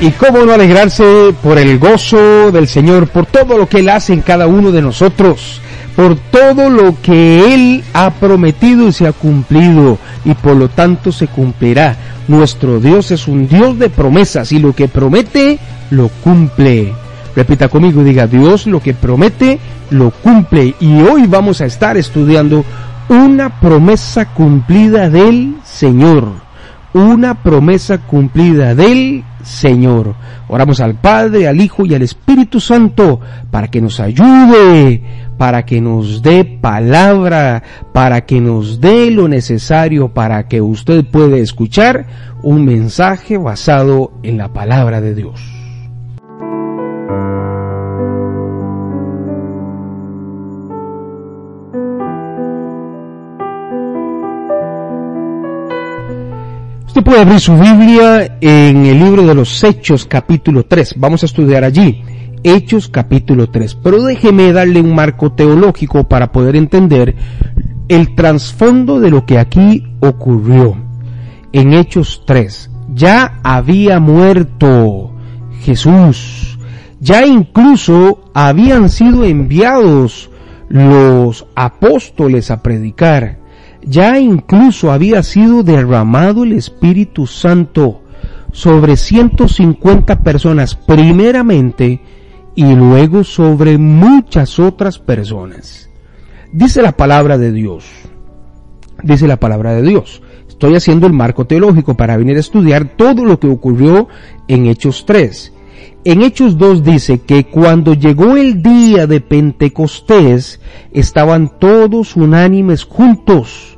Y cómo no alegrarse por el gozo del Señor, por todo lo que Él hace en cada uno de nosotros, por todo lo que Él ha prometido y se ha cumplido, y por lo tanto se cumplirá. Nuestro Dios es un Dios de promesas y lo que promete, lo cumple. Repita conmigo, diga, Dios lo que promete, lo cumple. Y hoy vamos a estar estudiando una promesa cumplida del Señor. Una promesa cumplida del Señor. Oramos al Padre, al Hijo y al Espíritu Santo para que nos ayude, para que nos dé palabra, para que nos dé lo necesario para que usted pueda escuchar un mensaje basado en la palabra de Dios. Puede abrir su Biblia en el libro de los Hechos capítulo 3. Vamos a estudiar allí. Hechos capítulo 3. Pero déjeme darle un marco teológico para poder entender el trasfondo de lo que aquí ocurrió. En Hechos 3. Ya había muerto Jesús. Ya incluso habían sido enviados los apóstoles a predicar ya incluso había sido derramado el Espíritu Santo sobre 150 personas primeramente y luego sobre muchas otras personas. Dice la palabra de Dios. Dice la palabra de Dios. Estoy haciendo el marco teológico para venir a estudiar todo lo que ocurrió en Hechos 3. En Hechos 2 dice que cuando llegó el día de Pentecostés, estaban todos unánimes juntos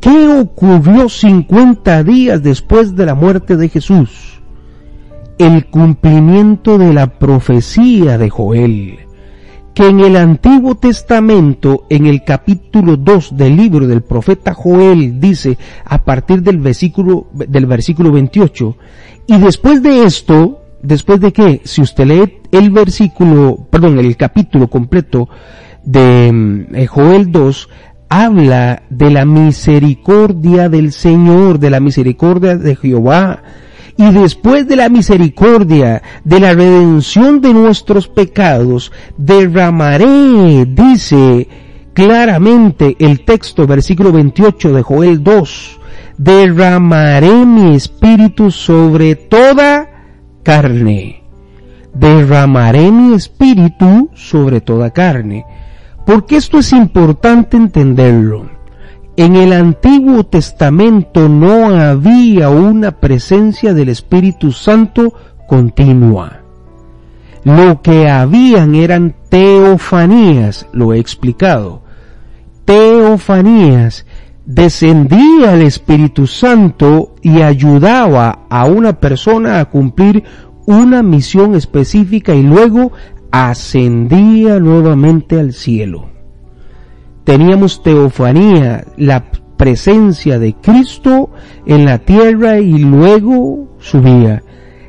¿Qué ocurrió 50 días después de la muerte de Jesús? El cumplimiento de la profecía de Joel, que en el Antiguo Testamento, en el capítulo 2 del libro del profeta Joel, dice a partir del versículo, del versículo 28, y después de esto, después de que, si usted lee el versículo, perdón, el capítulo completo de mm, eh, Joel 2, habla de la misericordia del Señor, de la misericordia de Jehová. Y después de la misericordia, de la redención de nuestros pecados, derramaré, dice claramente el texto, versículo 28 de Joel 2, derramaré mi espíritu sobre toda carne. Derramaré mi espíritu sobre toda carne. Porque esto es importante entenderlo. En el Antiguo Testamento no había una presencia del Espíritu Santo continua. Lo que habían eran teofanías, lo he explicado. Teofanías descendía el Espíritu Santo y ayudaba a una persona a cumplir una misión específica y luego ascendía nuevamente al cielo. Teníamos teofanía, la presencia de Cristo en la tierra y luego subía.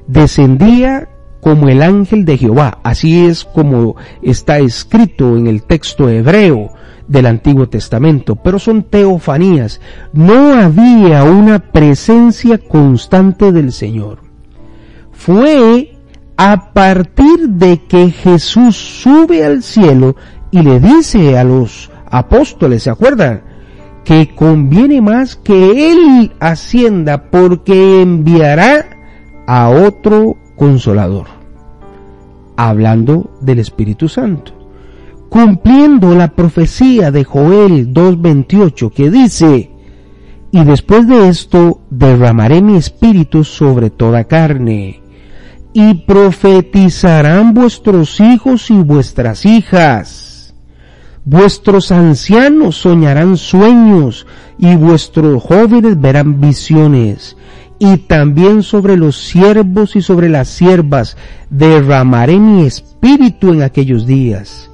Descendía como el ángel de Jehová. Así es como está escrito en el texto hebreo del Antiguo Testamento, pero son teofanías. No había una presencia constante del Señor. Fue a partir de que Jesús sube al cielo y le dice a los apóstoles, ¿se acuerdan? Que conviene más que Él ascienda porque enviará a otro consolador. Hablando del Espíritu Santo. Cumpliendo la profecía de Joel 2.28 que dice, y después de esto derramaré mi espíritu sobre toda carne y profetizarán vuestros hijos y vuestras hijas. Vuestros ancianos soñarán sueños y vuestros jóvenes verán visiones. y también sobre los siervos y sobre las siervas derramaré mi espíritu en aquellos días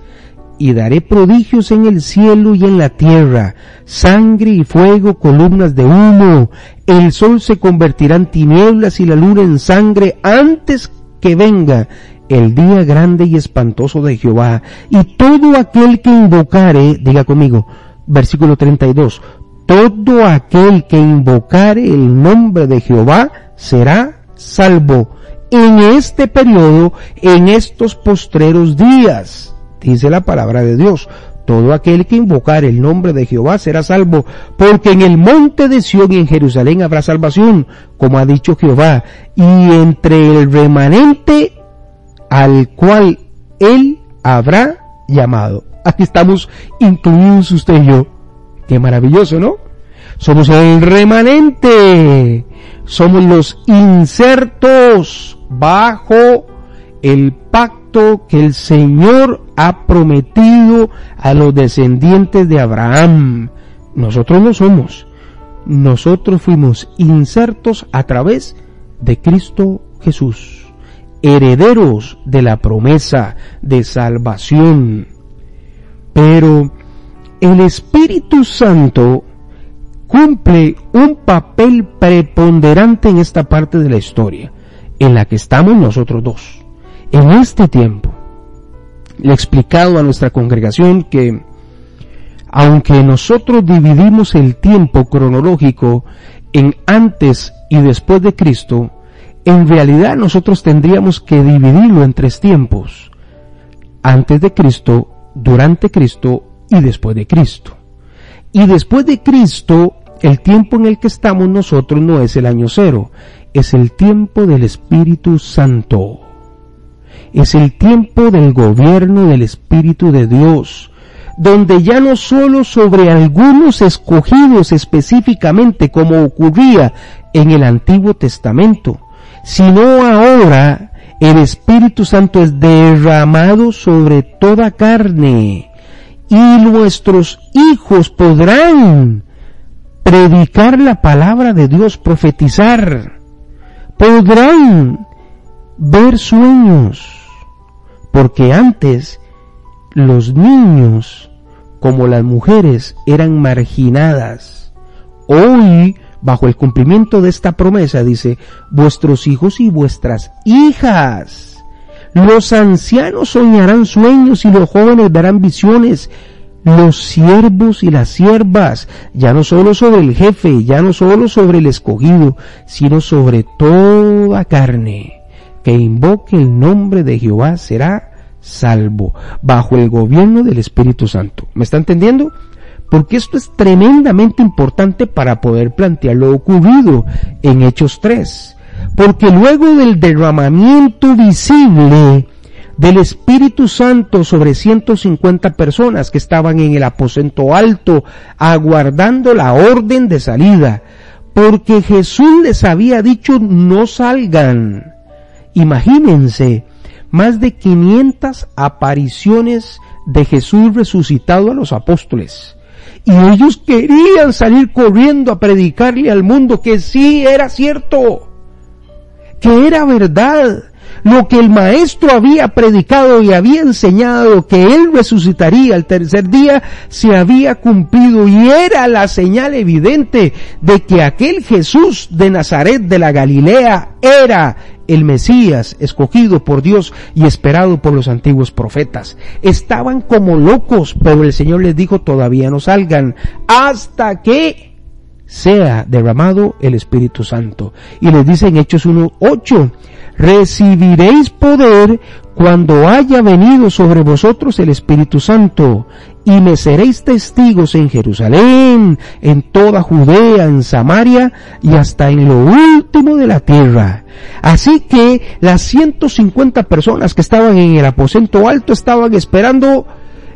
y daré prodigios en el cielo y en la tierra, sangre y fuego, columnas de humo, el sol se convertirá en tinieblas y la luna en sangre antes que venga el día grande y espantoso de Jehová, y todo aquel que invocare, diga conmigo, versículo 32, todo aquel que invocare el nombre de Jehová será salvo en este periodo, en estos postreros días dice la palabra de Dios. Todo aquel que invocar el nombre de Jehová será salvo, porque en el monte de Sión y en Jerusalén habrá salvación, como ha dicho Jehová, y entre el remanente al cual él habrá llamado. Aquí estamos incluidos usted y yo. Qué maravilloso, ¿no? Somos el remanente. Somos los insertos bajo el que el Señor ha prometido a los descendientes de Abraham. Nosotros no somos. Nosotros fuimos insertos a través de Cristo Jesús, herederos de la promesa de salvación. Pero el Espíritu Santo cumple un papel preponderante en esta parte de la historia, en la que estamos nosotros dos en este tiempo, le he explicado a nuestra congregación que aunque nosotros dividimos el tiempo cronológico en antes y después de Cristo, en realidad nosotros tendríamos que dividirlo en tres tiempos. Antes de Cristo, durante Cristo y después de Cristo. Y después de Cristo, el tiempo en el que estamos nosotros no es el año cero, es el tiempo del Espíritu Santo es el tiempo del gobierno del Espíritu de Dios, donde ya no solo sobre algunos escogidos específicamente como ocurría en el Antiguo Testamento, sino ahora el Espíritu Santo es derramado sobre toda carne y nuestros hijos podrán predicar la palabra de Dios, profetizar, podrán ver sueños, porque antes los niños como las mujeres eran marginadas. Hoy, bajo el cumplimiento de esta promesa, dice, vuestros hijos y vuestras hijas. Los ancianos soñarán sueños y los jóvenes darán visiones. Los siervos y las siervas, ya no solo sobre el jefe, ya no solo sobre el escogido, sino sobre toda carne que invoque el nombre de Jehová será salvo, bajo el gobierno del Espíritu Santo. ¿Me está entendiendo? Porque esto es tremendamente importante para poder plantear lo ocurrido en Hechos 3. Porque luego del derramamiento visible del Espíritu Santo sobre 150 personas que estaban en el aposento alto aguardando la orden de salida, porque Jesús les había dicho no salgan, Imagínense, más de 500 apariciones de Jesús resucitado a los apóstoles. Y ellos querían salir corriendo a predicarle al mundo que sí era cierto, que era verdad, lo que el maestro había predicado y había enseñado, que él resucitaría al tercer día, se había cumplido y era la señal evidente de que aquel Jesús de Nazaret de la Galilea era el Mesías escogido por Dios y esperado por los antiguos profetas. Estaban como locos, pero el Señor les dijo todavía no salgan hasta que sea derramado el Espíritu Santo. Y les dice en Hechos 1.8, recibiréis poder cuando haya venido sobre vosotros el Espíritu Santo, y me seréis testigos en Jerusalén, en toda Judea, en Samaria y hasta en lo último de la tierra. Así que las 150 personas que estaban en el aposento alto estaban esperando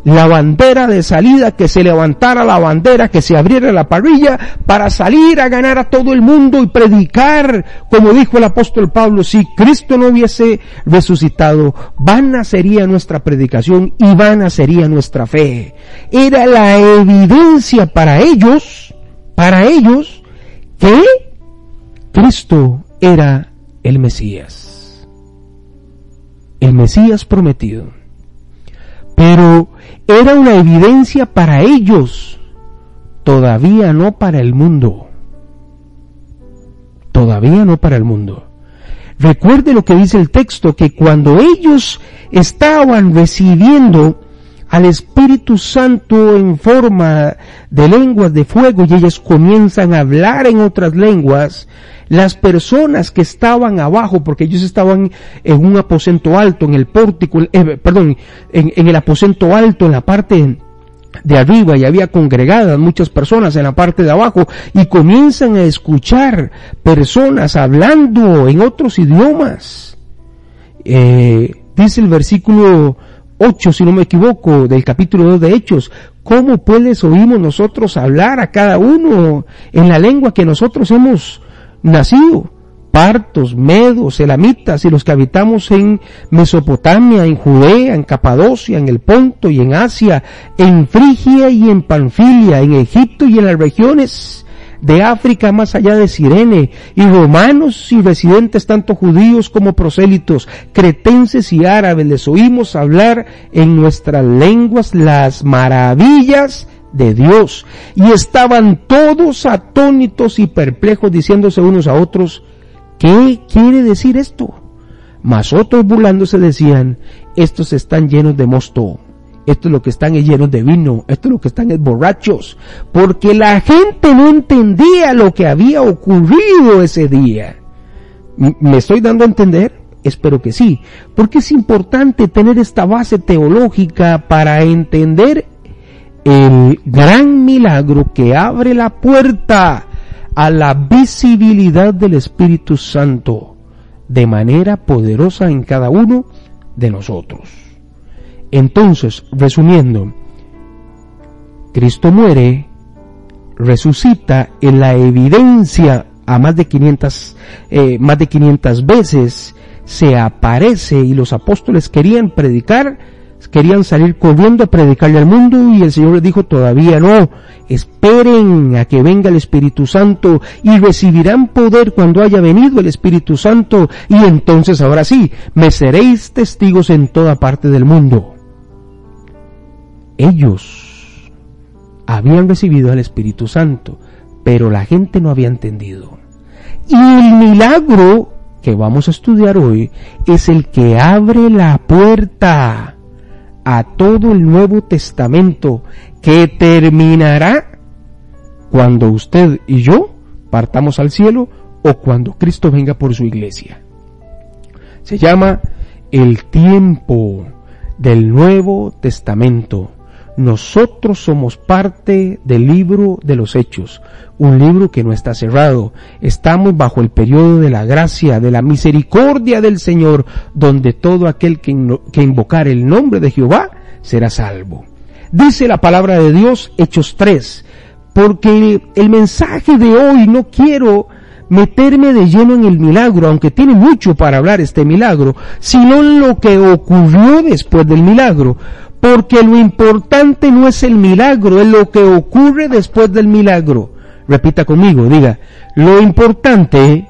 la bandera de salida, que se levantara la bandera, que se abriera la parrilla para salir a ganar a todo el mundo y predicar, como dijo el apóstol Pablo, si Cristo no hubiese resucitado, vana sería nuestra predicación y vana sería nuestra fe. Era la evidencia para ellos, para ellos, que Cristo era el Mesías, el Mesías prometido. Pero era una evidencia para ellos, todavía no para el mundo. Todavía no para el mundo. Recuerde lo que dice el texto, que cuando ellos estaban recibiendo al Espíritu Santo en forma de lenguas de fuego y ellas comienzan a hablar en otras lenguas, las personas que estaban abajo, porque ellos estaban en un aposento alto, en el pórtico, eh, perdón, en, el aposento alto, en la parte de arriba y había congregadas muchas personas en la parte de abajo y comienzan a escuchar personas hablando en otros idiomas. Eh, dice el versículo 8, si no me equivoco, del capítulo 2 de Hechos, ¿cómo puedes oímos nosotros hablar a cada uno en la lengua que nosotros hemos nacido? partos, medos, elamitas y los que habitamos en Mesopotamia, en Judea, en Capadocia, en el Ponto y en Asia, en Frigia y en Panfilia, en Egipto y en las regiones de África más allá de Sirene, y romanos y residentes tanto judíos como prosélitos, cretenses y árabes, les oímos hablar en nuestras lenguas las maravillas de Dios, y estaban todos atónitos y perplejos diciéndose unos a otros, ¿Qué quiere decir esto? Mas otros burlándose decían, estos están llenos de mosto, esto es lo que están llenos de vino, esto es lo que están es borrachos, porque la gente no entendía lo que había ocurrido ese día. ¿Me estoy dando a entender? Espero que sí, porque es importante tener esta base teológica para entender el gran milagro que abre la puerta a la visibilidad del Espíritu Santo de manera poderosa en cada uno de nosotros. Entonces, resumiendo, Cristo muere, resucita en la evidencia a más de 500, eh, más de 500 veces, se aparece y los apóstoles querían predicar querían salir corriendo a predicarle al mundo y el Señor les dijo todavía no, esperen a que venga el Espíritu Santo y recibirán poder cuando haya venido el Espíritu Santo y entonces ahora sí, me seréis testigos en toda parte del mundo. Ellos habían recibido al Espíritu Santo, pero la gente no había entendido. Y el milagro que vamos a estudiar hoy es el que abre la puerta a todo el Nuevo Testamento que terminará cuando usted y yo partamos al cielo o cuando Cristo venga por su iglesia. Se llama el tiempo del Nuevo Testamento. Nosotros somos parte del libro de los hechos, un libro que no está cerrado. Estamos bajo el periodo de la gracia, de la misericordia del Señor, donde todo aquel que, invocar el nombre de Jehová será salvo. Dice la palabra de Dios, Hechos 3, porque el mensaje de hoy no quiero meterme de lleno en el milagro, aunque tiene mucho para hablar este milagro, sino en lo que ocurrió después del milagro porque lo importante no es el milagro, es lo que ocurre después del milagro. Repita conmigo, diga, lo importante,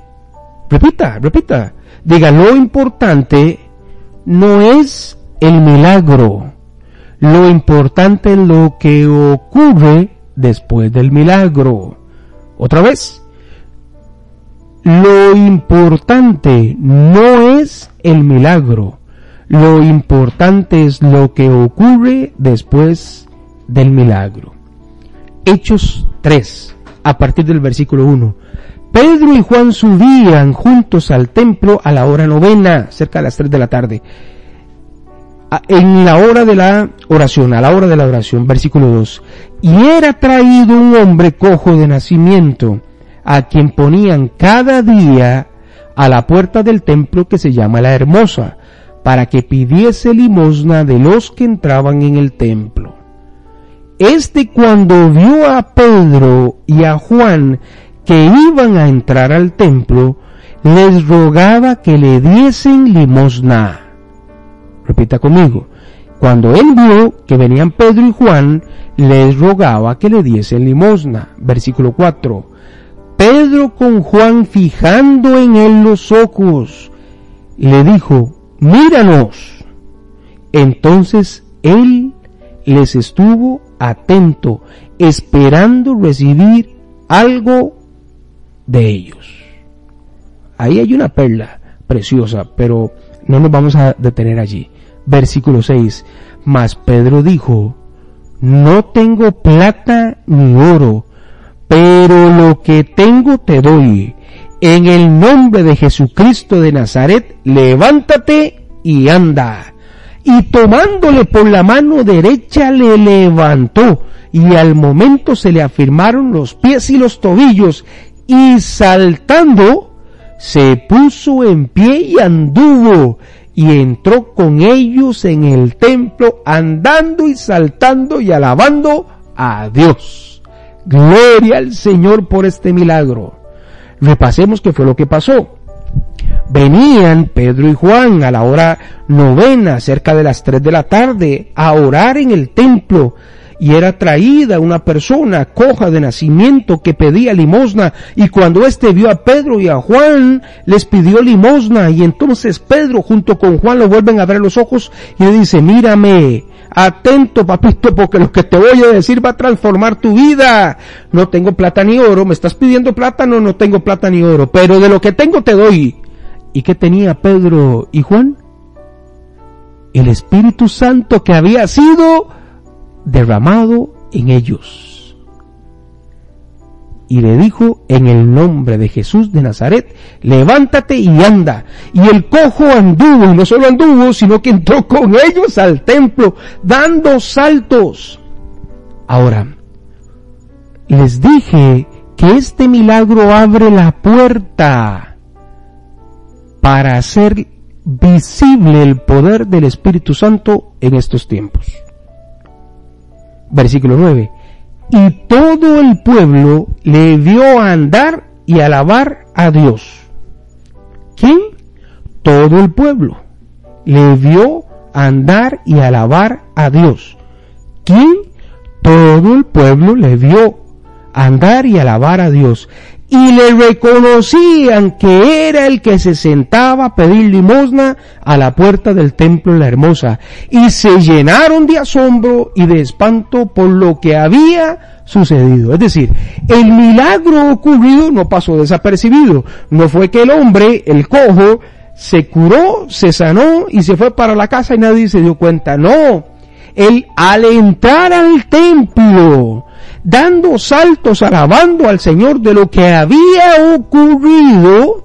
repita, repita, diga, lo importante no es el milagro, lo importante es lo que ocurre después del milagro. Otra vez, lo importante no es el milagro, lo importante es lo que ocurre después del milagro. Hechos 3, a partir del versículo 1. Pedro y Juan subían juntos al templo a la hora novena, cerca de las 3 de la tarde. En la hora de la oración, a la hora de la oración, versículo 2. Y era traído un hombre cojo de nacimiento, a quien ponían cada día a la puerta del templo que se llama la Hermosa, para que pidiese limosna de los que entraban en el templo. Este cuando vio a Pedro y a Juan que iban a entrar al templo, les rogaba que le diesen limosna. Repita conmigo. Cuando él vio que venían Pedro y Juan, les rogaba que le diesen limosna. Versículo 4. Pedro con Juan fijando en él los ojos, le dijo, míranos. Entonces él les estuvo atento, esperando recibir algo de ellos. Ahí hay una perla preciosa, pero no nos vamos a detener allí. Versículo 6. Mas Pedro dijo, no tengo plata ni oro, pero lo que tengo te doy. En el nombre de Jesucristo de Nazaret, levántate y anda. Y tomándole por la mano derecha le levantó, y al momento se le afirmaron los pies y los tobillos, y saltando, se puso en pie y anduvo, y entró con ellos en el templo, andando y saltando y alabando a Dios. Gloria al Señor por este milagro. Repasemos qué fue lo que pasó. Venían Pedro y Juan a la hora novena, cerca de las tres de la tarde, a orar en el templo y era traída una persona coja de nacimiento que pedía limosna y cuando éste vio a Pedro y a Juan les pidió limosna y entonces Pedro junto con Juan lo vuelven a ver los ojos y le dice mírame atento papito porque lo que te voy a decir va a transformar tu vida no tengo plata ni oro me estás pidiendo plata no no tengo plata ni oro pero de lo que tengo te doy ¿y qué tenía Pedro y Juan? el Espíritu Santo que había sido derramado en ellos. Y le dijo, en el nombre de Jesús de Nazaret, levántate y anda. Y el cojo anduvo, y no solo anduvo, sino que entró con ellos al templo, dando saltos. Ahora, les dije que este milagro abre la puerta para hacer visible el poder del Espíritu Santo en estos tiempos. Versículo 9. Y todo el pueblo le vio andar y alabar a Dios. ¿Quién? Todo el pueblo le vio andar y alabar a Dios. ¿Quién? Todo el pueblo le vio andar y alabar a Dios y le reconocían que era el que se sentaba a pedir limosna a la puerta del templo la hermosa, y se llenaron de asombro y de espanto por lo que había sucedido. Es decir, el milagro ocurrido no pasó desapercibido, no fue que el hombre, el cojo, se curó, se sanó y se fue para la casa y nadie se dio cuenta, no, él al entrar al templo, dando saltos, alabando al Señor de lo que había ocurrido,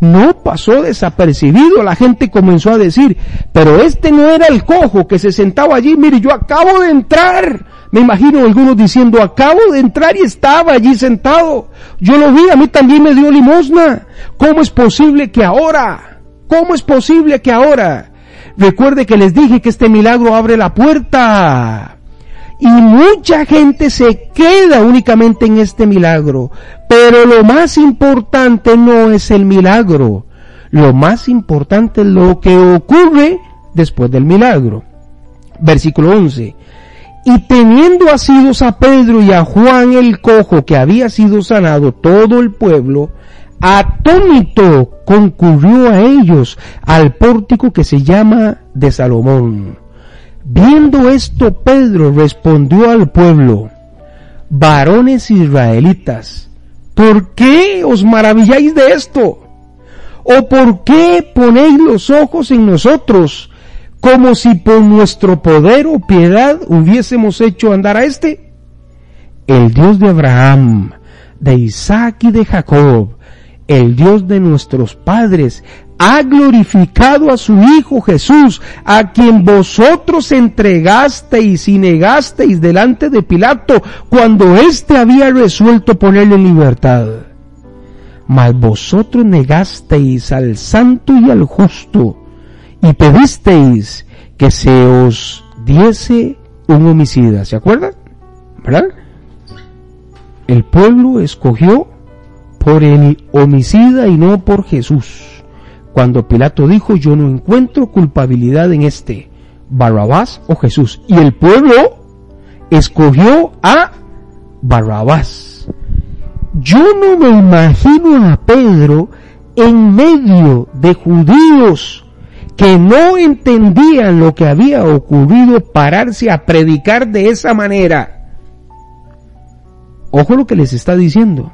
no pasó desapercibido. La gente comenzó a decir, pero este no era el cojo que se sentaba allí. Mire, yo acabo de entrar. Me imagino algunos diciendo, acabo de entrar y estaba allí sentado. Yo lo vi, a mí también me dio limosna. ¿Cómo es posible que ahora? ¿Cómo es posible que ahora? Recuerde que les dije que este milagro abre la puerta y mucha gente se queda únicamente en este milagro. Pero lo más importante no es el milagro. Lo más importante es lo que ocurre después del milagro. Versículo 11. Y teniendo asidos a Pedro y a Juan el cojo que había sido sanado todo el pueblo, atónito concurrió a ellos al pórtico que se llama de Salomón Viendo esto, Pedro respondió al pueblo, varones israelitas, ¿por qué os maravilláis de esto? ¿O por qué ponéis los ojos en nosotros, como si por nuestro poder o piedad hubiésemos hecho andar a este? El Dios de Abraham, de Isaac y de Jacob, el Dios de nuestros padres, ha glorificado a su Hijo Jesús, a quien vosotros entregasteis y negasteis delante de Pilato cuando éste había resuelto ponerle en libertad. Mas vosotros negasteis al santo y al justo y pedisteis que se os diese un homicida. ¿Se acuerdan? ¿Verdad? El pueblo escogió por el homicida y no por Jesús cuando Pilato dijo, yo no encuentro culpabilidad en este, Barrabás o Jesús. Y el pueblo escogió a Barrabás. yo no me imagino a Pedro en medio de judíos que no entendían lo que había ocurrido pararse a predicar de esa manera. Ojo lo que les está diciendo.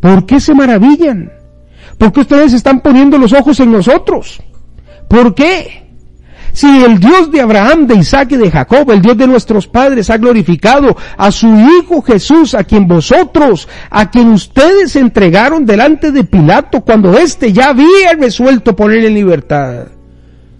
¿Por qué se maravillan? ¿Por qué ustedes están poniendo los ojos en nosotros? ¿Por qué? Si el Dios de Abraham, de Isaac y de Jacob, el Dios de nuestros padres, ha glorificado a su Hijo Jesús, a quien vosotros, a quien ustedes entregaron delante de Pilato cuando éste ya había resuelto poner en libertad.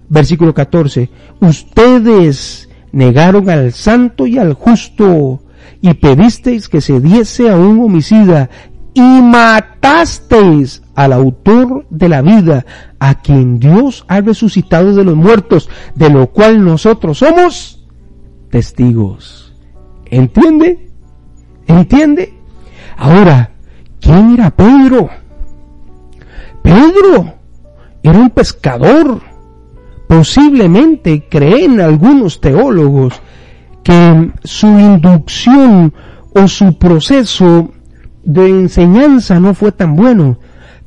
Versículo 14. Ustedes negaron al santo y al justo y pedisteis que se diese a un homicida y matasteis al autor de la vida, a quien Dios ha resucitado de los muertos, de lo cual nosotros somos testigos. ¿Entiende? ¿Entiende? Ahora, ¿quién era Pedro? Pedro era un pescador. Posiblemente creen algunos teólogos que su inducción o su proceso de enseñanza no fue tan bueno.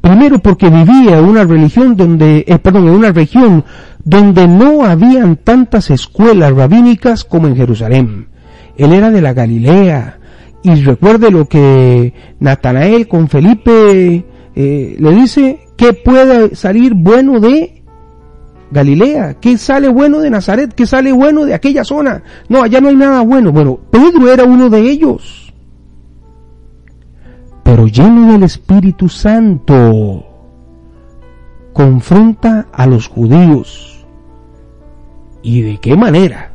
Primero porque vivía en una religión donde, eh, perdón, en una región donde no habían tantas escuelas rabínicas como en Jerusalén. Él era de la Galilea. Y recuerde lo que Natanael con Felipe eh, le dice, ¿qué puede salir bueno de Galilea? ¿Qué sale bueno de Nazaret? ¿Qué sale bueno de aquella zona? No, allá no hay nada bueno. Bueno, Pedro era uno de ellos pero lleno del Espíritu Santo, confronta a los judíos. ¿Y de qué manera?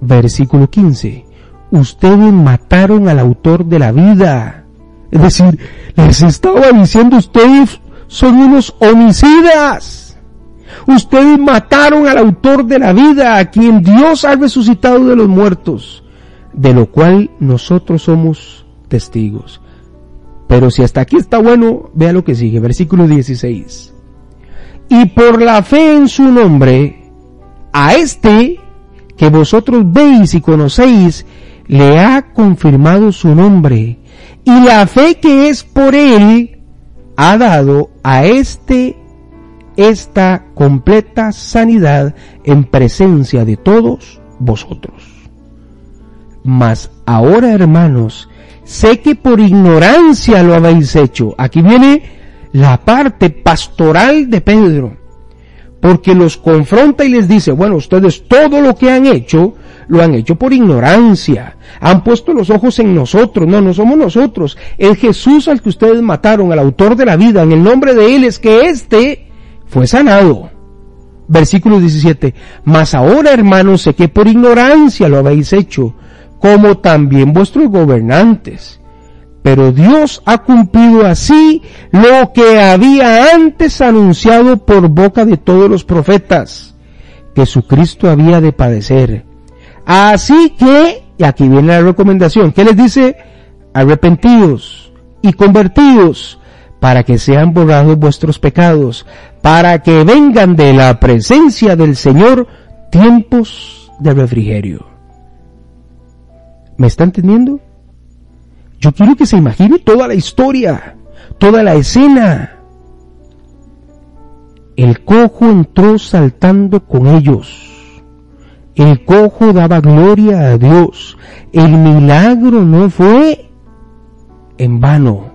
Versículo 15. Ustedes mataron al autor de la vida. Es decir, les estaba diciendo ustedes son unos homicidas. Ustedes mataron al autor de la vida, a quien Dios ha resucitado de los muertos, de lo cual nosotros somos testigos. Pero si hasta aquí está bueno, vea lo que sigue, versículo 16. Y por la fe en su nombre, a este que vosotros veis y conocéis, le ha confirmado su nombre. Y la fe que es por él, ha dado a este esta completa sanidad en presencia de todos vosotros. Mas ahora, hermanos, sé que por ignorancia lo habéis hecho. Aquí viene la parte pastoral de Pedro, porque los confronta y les dice, bueno, ustedes todo lo que han hecho, lo han hecho por ignorancia, han puesto los ojos en nosotros, no, no somos nosotros, el Jesús al que ustedes mataron, al autor de la vida, en el nombre de Él es que éste fue sanado. Versículo 17, mas ahora hermanos sé que por ignorancia lo habéis hecho, como también vuestros gobernantes. Pero Dios ha cumplido así lo que había antes anunciado por boca de todos los profetas, que su Cristo había de padecer. Así que, y aquí viene la recomendación, ¿qué les dice? Arrepentidos y convertidos para que sean borrados vuestros pecados, para que vengan de la presencia del Señor tiempos de refrigerio. ¿Me está entendiendo? Yo quiero que se imagine toda la historia, toda la escena. El cojo entró saltando con ellos. El cojo daba gloria a Dios. El milagro no fue en vano.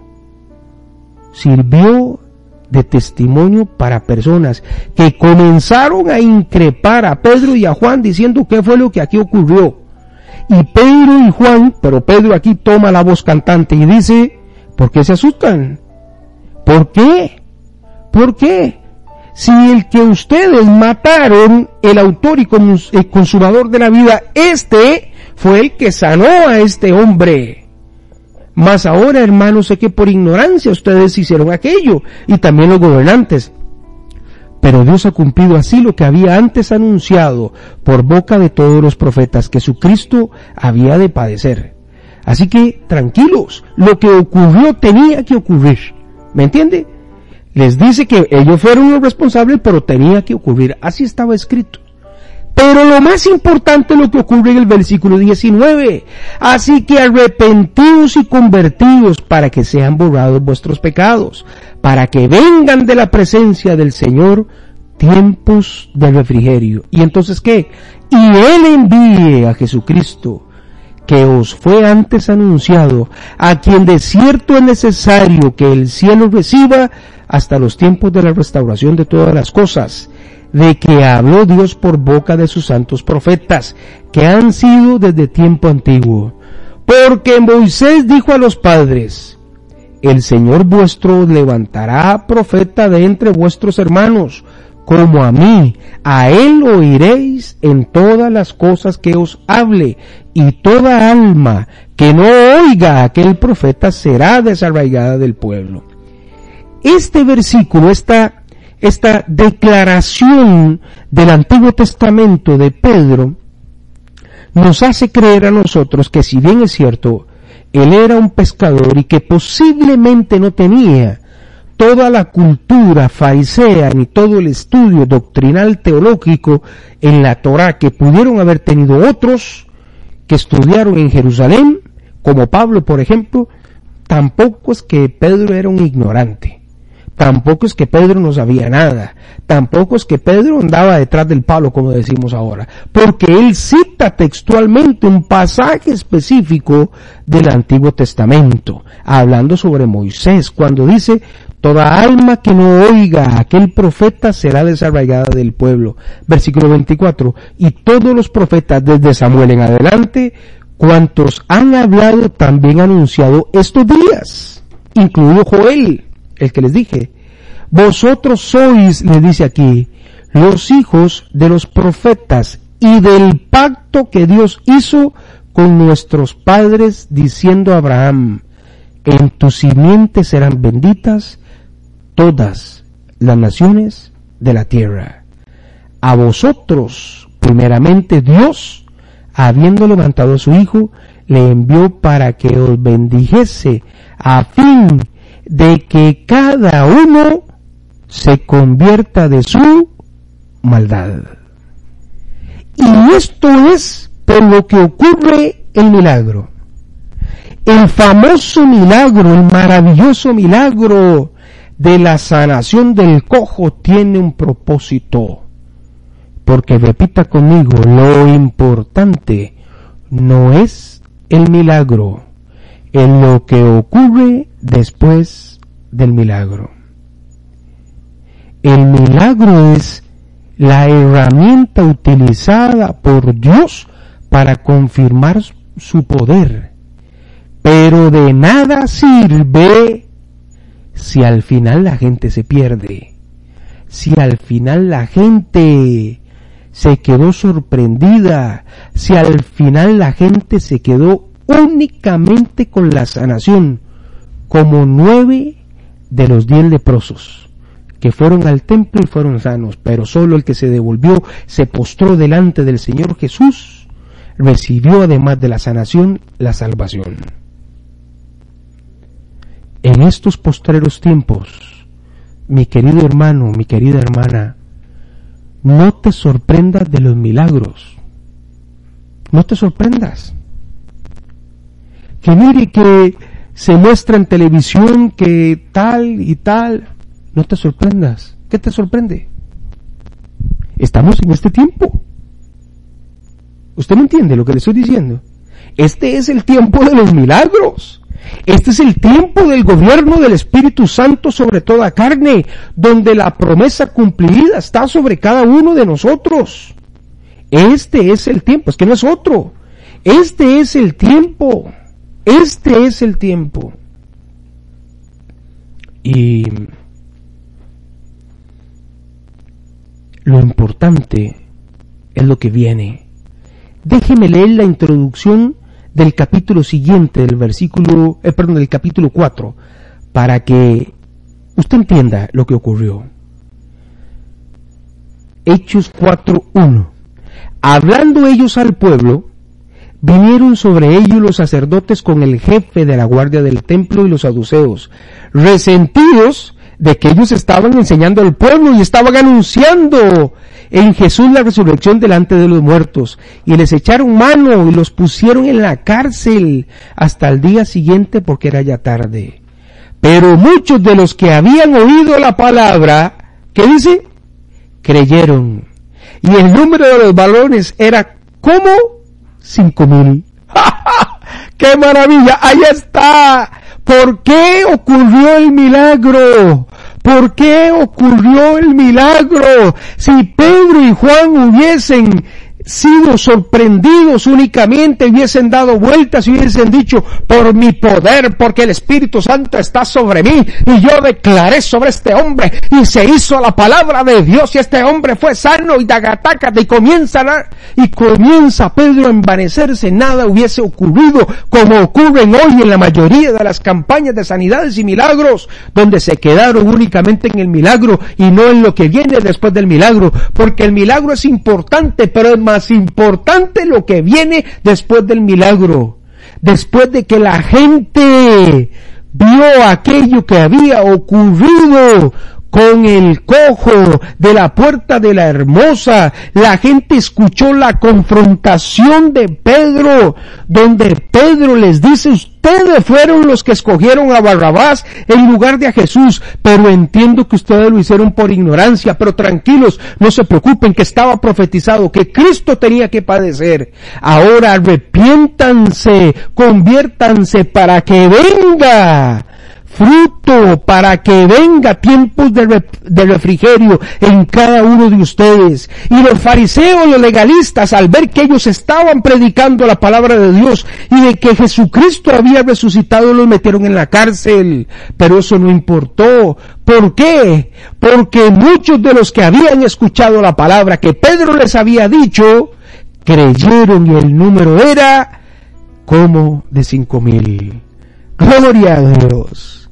Sirvió de testimonio para personas que comenzaron a increpar a Pedro y a Juan diciendo qué fue lo que aquí ocurrió. Y Pedro y Juan, pero Pedro aquí toma la voz cantante y dice, ¿por qué se asustan? ¿Por qué? ¿Por qué? Si el que ustedes mataron, el autor y consumador de la vida, este fue el que sanó a este hombre. Mas ahora, hermanos, sé que por ignorancia ustedes hicieron aquello, y también los gobernantes. Pero Dios ha cumplido así lo que había antes anunciado por boca de todos los profetas, que su Cristo había de padecer. Así que tranquilos, lo que ocurrió tenía que ocurrir. ¿Me entiende? Les dice que ellos fueron los responsables, pero tenía que ocurrir. Así estaba escrito. Pero lo más importante es lo que ocurre en el versículo 19. Así que arrepentidos y convertidos para que sean borrados vuestros pecados, para que vengan de la presencia del Señor tiempos de refrigerio. ¿Y entonces qué? Y Él envíe a Jesucristo, que os fue antes anunciado, a quien de cierto es necesario que el cielo reciba hasta los tiempos de la restauración de todas las cosas, de que habló Dios por boca de sus santos profetas, que han sido desde tiempo antiguo. Porque Moisés dijo a los padres, el Señor vuestro levantará profeta de entre vuestros hermanos, como a mí, a él oiréis en todas las cosas que os hable, y toda alma que no oiga a aquel profeta será desarraigada del pueblo. Este versículo, esta, esta declaración del Antiguo Testamento de Pedro, nos hace creer a nosotros que si bien es cierto, él era un pescador y que posiblemente no tenía toda la cultura farisea ni todo el estudio doctrinal teológico en la Torá que pudieron haber tenido otros que estudiaron en Jerusalén, como Pablo por ejemplo, tampoco es que Pedro era un ignorante. Tampoco es que Pedro no sabía nada. Tampoco es que Pedro andaba detrás del palo, como decimos ahora. Porque él cita textualmente un pasaje específico del Antiguo Testamento, hablando sobre Moisés, cuando dice, Toda alma que no oiga a aquel profeta será desarraigada del pueblo. Versículo 24. Y todos los profetas desde Samuel en adelante, cuantos han hablado, también han anunciado estos días, incluido Joel el que les dije. Vosotros sois, le dice aquí, los hijos de los profetas y del pacto que Dios hizo con nuestros padres, diciendo a Abraham, en tu simiente serán benditas todas las naciones de la tierra. A vosotros, primeramente Dios, habiendo levantado a su Hijo, le envió para que os bendijese, a fin de que cada uno se convierta de su maldad. Y esto es por lo que ocurre el milagro. El famoso milagro, el maravilloso milagro de la sanación del cojo tiene un propósito. Porque repita conmigo, lo importante no es el milagro, en lo que ocurre después del milagro. El milagro es la herramienta utilizada por Dios para confirmar su poder. Pero de nada sirve si al final la gente se pierde. Si al final la gente se quedó sorprendida. Si al final la gente se quedó únicamente con la sanación, como nueve de los diez leprosos que fueron al templo y fueron sanos, pero solo el que se devolvió se postró delante del Señor Jesús, recibió además de la sanación la salvación. En estos postreros tiempos, mi querido hermano, mi querida hermana, no te sorprendas de los milagros. No te sorprendas que mire que se muestra en televisión que tal y tal, no te sorprendas. ¿Qué te sorprende? Estamos en este tiempo. ¿Usted me entiende lo que le estoy diciendo? Este es el tiempo de los milagros. Este es el tiempo del gobierno del Espíritu Santo sobre toda carne, donde la promesa cumplida está sobre cada uno de nosotros. Este es el tiempo, es que no es otro. Este es el tiempo. Este es el tiempo. Y lo importante es lo que viene. Déjeme leer la introducción del capítulo siguiente, del versículo, eh, perdón, del capítulo 4, para que usted entienda lo que ocurrió. Hechos 4.1. Hablando ellos al pueblo, vinieron sobre ellos los sacerdotes con el jefe de la guardia del templo y los saduceos, resentidos de que ellos estaban enseñando al pueblo y estaban anunciando en Jesús la resurrección delante de los muertos, y les echaron mano y los pusieron en la cárcel hasta el día siguiente porque era ya tarde. Pero muchos de los que habían oído la palabra, ¿qué dice? Creyeron. Y el número de los balones era como cinco mil. ¡Qué maravilla! Ahí está. ¿Por qué ocurrió el milagro? ¿Por qué ocurrió el milagro? Si Pedro y Juan hubiesen sido sorprendidos únicamente, hubiesen dado vueltas y hubiesen dicho, por mi poder, porque el Espíritu Santo está sobre mí, y yo declaré sobre este hombre, y se hizo la palabra de Dios, y este hombre fue sano, y dagatácate, y comienza, y comienza Pedro a envanecerse, nada hubiese ocurrido, como ocurren hoy en la mayoría de las campañas de sanidades y milagros, donde se quedaron únicamente en el milagro, y no en lo que viene después del milagro, porque el milagro es importante, pero es más importante lo que viene después del milagro. Después de que la gente vio aquello que había ocurrido con el cojo de la puerta de la hermosa. La gente escuchó la confrontación de Pedro, donde Pedro les dice, ustedes fueron los que escogieron a Barrabás en lugar de a Jesús, pero entiendo que ustedes lo hicieron por ignorancia, pero tranquilos, no se preocupen que estaba profetizado que Cristo tenía que padecer. Ahora arrepiéntanse, conviértanse para que venga fruto para que venga tiempos de, refrigerio en cada uno de ustedes. Y los fariseos, los legalistas, al ver que ellos estaban predicando la palabra de Dios y de que Jesucristo había resucitado, los metieron en la cárcel. Pero eso no importó. ¿Por qué? Porque muchos de los que habían escuchado la palabra que Pedro les había dicho, creyeron y el número era como de cinco mil. Gloria a Dios.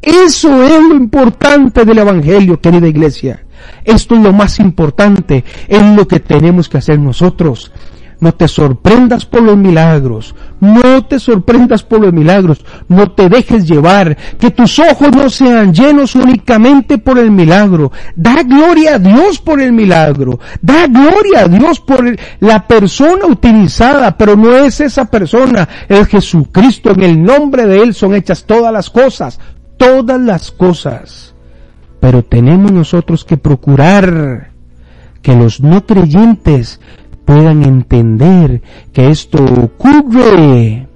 Eso es lo importante del Evangelio, querida iglesia. Esto es lo más importante, es lo que tenemos que hacer nosotros. No te sorprendas por los milagros, no te sorprendas por los milagros, no te dejes llevar, que tus ojos no sean llenos únicamente por el milagro. Da gloria a Dios por el milagro, da gloria a Dios por la persona utilizada, pero no es esa persona, es Jesucristo, en el nombre de Él son hechas todas las cosas, todas las cosas, pero tenemos nosotros que procurar que los no creyentes puedan entender que esto ocurre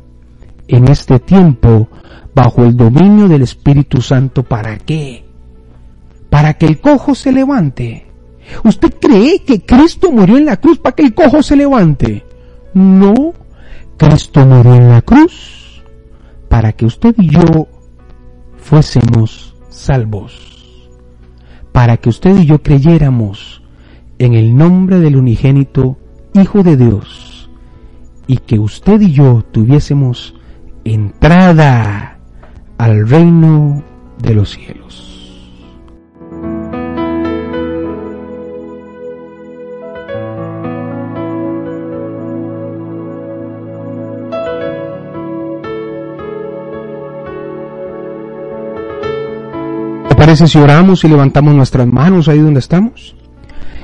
en este tiempo bajo el dominio del Espíritu Santo. ¿Para qué? Para que el cojo se levante. ¿Usted cree que Cristo murió en la cruz para que el cojo se levante? No, Cristo murió en la cruz para que usted y yo fuésemos salvos, para que usted y yo creyéramos en el nombre del unigénito Hijo de Dios y que usted y yo tuviésemos entrada al reino de los cielos. Parece si oramos y levantamos nuestras manos ahí donde estamos?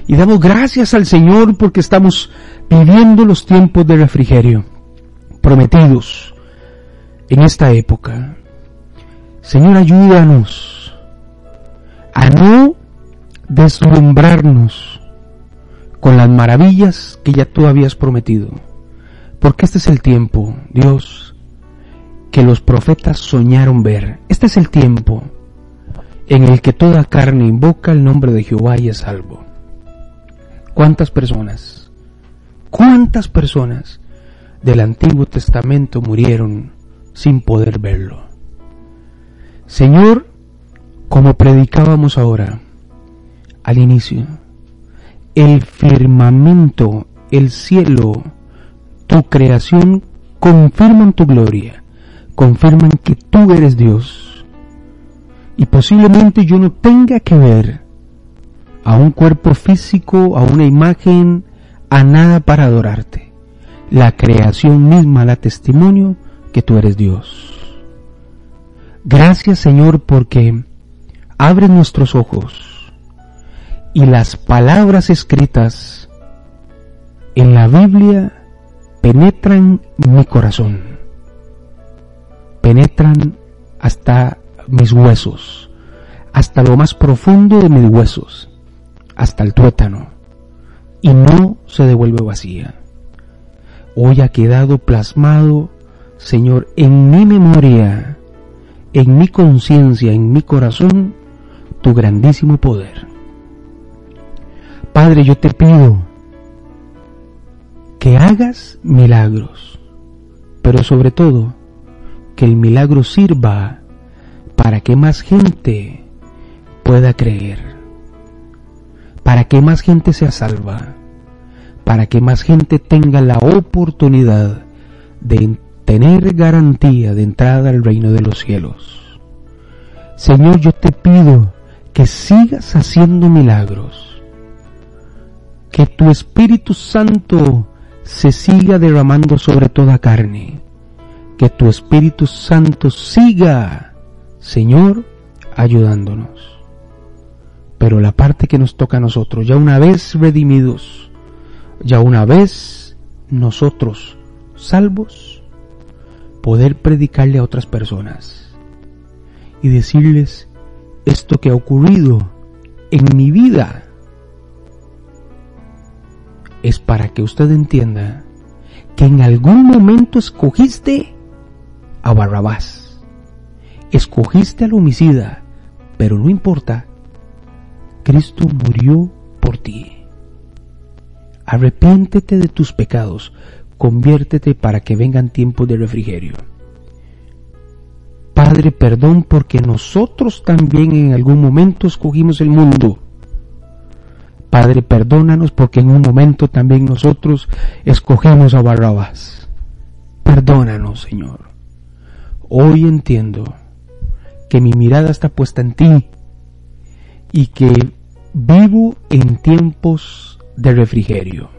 Y damos gracias al Señor porque estamos viviendo los tiempos de refrigerio prometidos en esta época. Señor, ayúdanos a no deslumbrarnos con las maravillas que ya tú habías prometido. Porque este es el tiempo, Dios, que los profetas soñaron ver. Este es el tiempo en el que toda carne invoca el nombre de Jehová y es salvo. ¿Cuántas personas, cuántas personas del Antiguo Testamento murieron sin poder verlo? Señor, como predicábamos ahora, al inicio, el firmamento, el cielo, tu creación confirman tu gloria, confirman que tú eres Dios y posiblemente yo no tenga que ver a un cuerpo físico, a una imagen, a nada para adorarte. La creación misma da testimonio que tú eres Dios. Gracias Señor porque abres nuestros ojos y las palabras escritas en la Biblia penetran mi corazón, penetran hasta mis huesos, hasta lo más profundo de mis huesos, hasta el tuétano, y no se devuelve vacía. Hoy ha quedado plasmado, Señor, en mi memoria, en mi conciencia, en mi corazón, tu grandísimo poder. Padre, yo te pido que hagas milagros, pero sobre todo que el milagro sirva para que más gente pueda creer, para que más gente sea salva, para que más gente tenga la oportunidad de tener garantía de entrada al reino de los cielos. Señor, yo te pido que sigas haciendo milagros, que tu Espíritu Santo se siga derramando sobre toda carne, que tu Espíritu Santo siga, Señor, ayudándonos. Pero la parte que nos toca a nosotros, ya una vez redimidos, ya una vez nosotros salvos, poder predicarle a otras personas y decirles esto que ha ocurrido en mi vida es para que usted entienda que en algún momento escogiste a Barrabás, escogiste al homicida, pero no importa, Cristo murió por ti. Arrepiéntete de tus pecados, conviértete para que vengan tiempos de refrigerio. Padre, perdón porque nosotros también en algún momento escogimos el mundo Padre, perdónanos porque en un momento también nosotros escogemos a Barrabás. Perdónanos, Señor. Hoy entiendo que mi mirada está puesta en ti y que vivo en tiempos de refrigerio.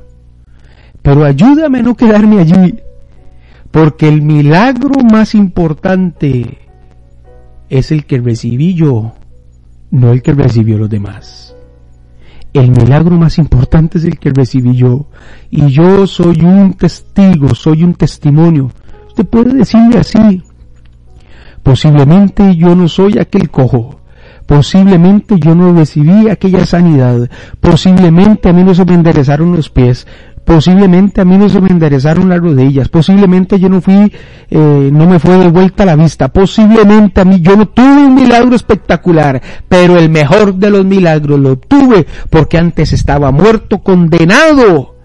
Pero ayúdame a no quedarme allí, porque el milagro más importante es el que recibí yo, no el que recibió los demás el milagro más importante es el que recibí yo. Y yo soy un testigo, soy un testimonio. Usted puede decirle así. Posiblemente yo no soy aquel cojo. Posiblemente yo no recibí aquella sanidad. Posiblemente a mí no se me enderezaron los pies. Posiblemente a mí no se me enderezaron las rodillas, posiblemente yo no fui, eh, no me fue de vuelta la vista, posiblemente a mí yo no tuve un milagro espectacular, pero el mejor de los milagros lo tuve porque antes estaba muerto, condenado.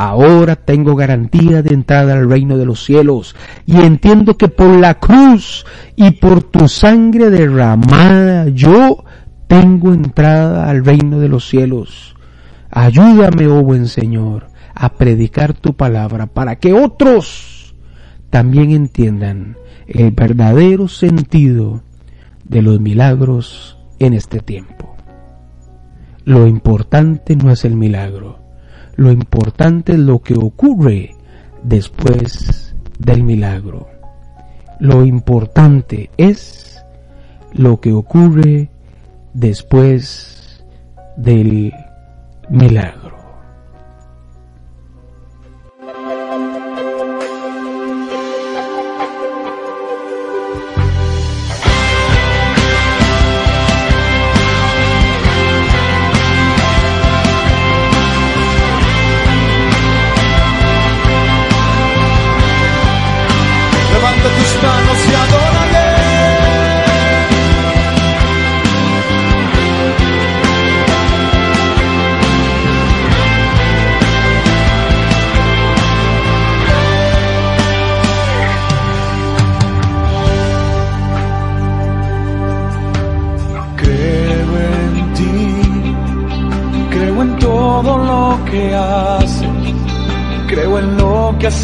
Ahora tengo garantía de entrada al reino de los cielos y entiendo que por la cruz y por tu sangre derramada yo tengo entrada al reino de los cielos. Ayúdame, oh buen Señor, a predicar tu palabra para que otros también entiendan el verdadero sentido de los milagros en este tiempo. Lo importante no es el milagro, lo importante es lo que ocurre después del milagro. Lo importante es lo que ocurre después del milagro.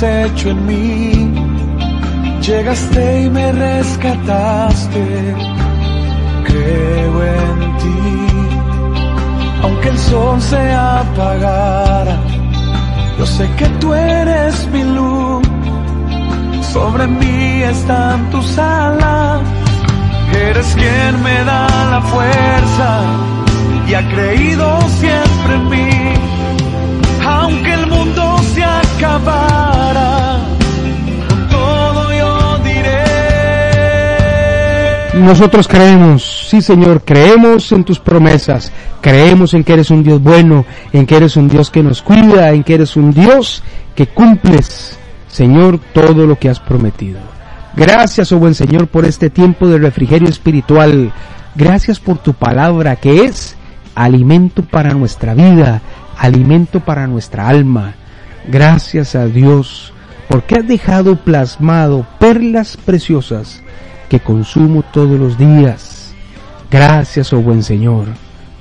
Hecho en mí. Llegaste y me rescataste. Creo en ti. Aunque el sol se apagara, yo sé que tú eres mi luz. Sobre mí están tus alas. Eres quien me da la fuerza y ha creído siempre en mí. Aunque el mundo se acabara, todo yo diré. Nosotros creemos, sí Señor, creemos en tus promesas, creemos en que eres un Dios bueno, en que eres un Dios que nos cuida, en que eres un Dios que cumples, Señor, todo lo que has prometido. Gracias, oh buen Señor, por este tiempo de refrigerio espiritual. Gracias por tu palabra que es alimento para nuestra vida, alimento para nuestra alma. Gracias a Dios porque has dejado plasmado perlas preciosas que consumo todos los días. Gracias, oh buen Señor,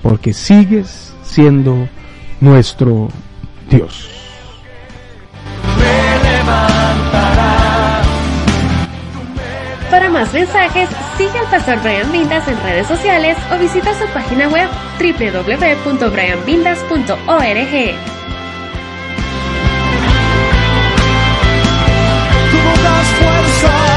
porque sigues siendo nuestro Dios. Para más mensajes, sigue al pastor Brian Vindas en redes sociales o visita su página web www.brianvindas.org. y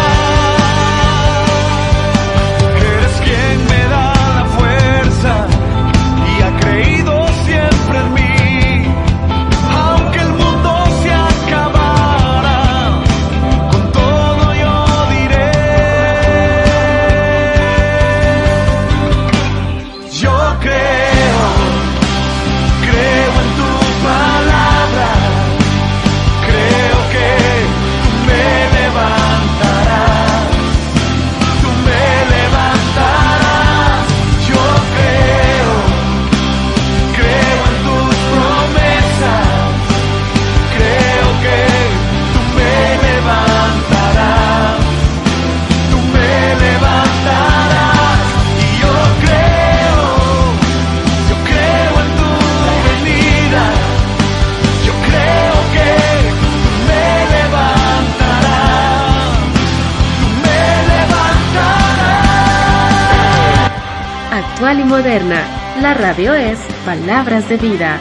moderna. La radio es Palabras de Vida.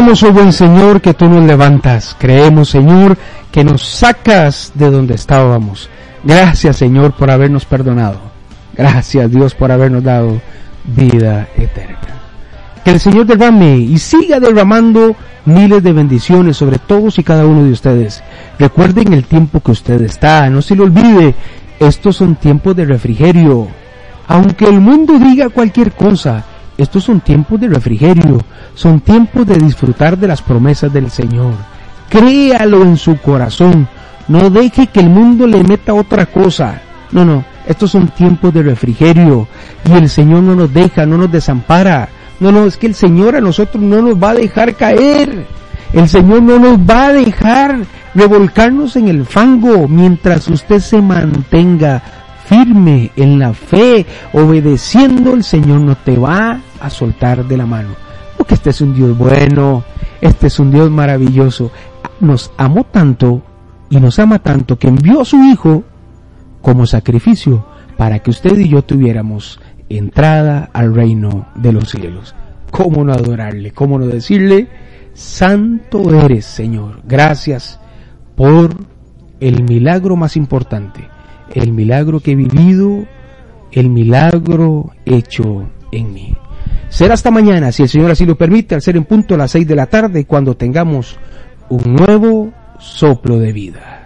Creemos, oh buen Señor, que tú nos levantas. Creemos, Señor, que nos sacas de donde estábamos. Gracias, Señor, por habernos perdonado. Gracias, Dios, por habernos dado vida eterna. Que el Señor derrame y siga derramando miles de bendiciones sobre todos y cada uno de ustedes. Recuerden el tiempo que usted está, no se lo olvide. Estos son tiempos de refrigerio. Aunque el mundo diga cualquier cosa, estos son tiempos de refrigerio, son tiempos de disfrutar de las promesas del Señor. Créalo en su corazón, no deje que el mundo le meta otra cosa. No, no, estos son tiempos de refrigerio y el Señor no nos deja, no nos desampara. No, no, es que el Señor a nosotros no nos va a dejar caer. El Señor no nos va a dejar revolcarnos en el fango mientras usted se mantenga firme en la fe, obedeciendo, el Señor no te va a soltar de la mano. Porque este es un Dios bueno, este es un Dios maravilloso. Nos amó tanto y nos ama tanto que envió a su Hijo como sacrificio para que usted y yo tuviéramos entrada al reino de los cielos. ¿Cómo no adorarle? ¿Cómo no decirle? Santo eres, Señor. Gracias por el milagro más importante el milagro que he vivido, el milagro hecho en mí. Será hasta mañana, si el Señor así lo permite, al ser en punto a las seis de la tarde, cuando tengamos un nuevo soplo de vida.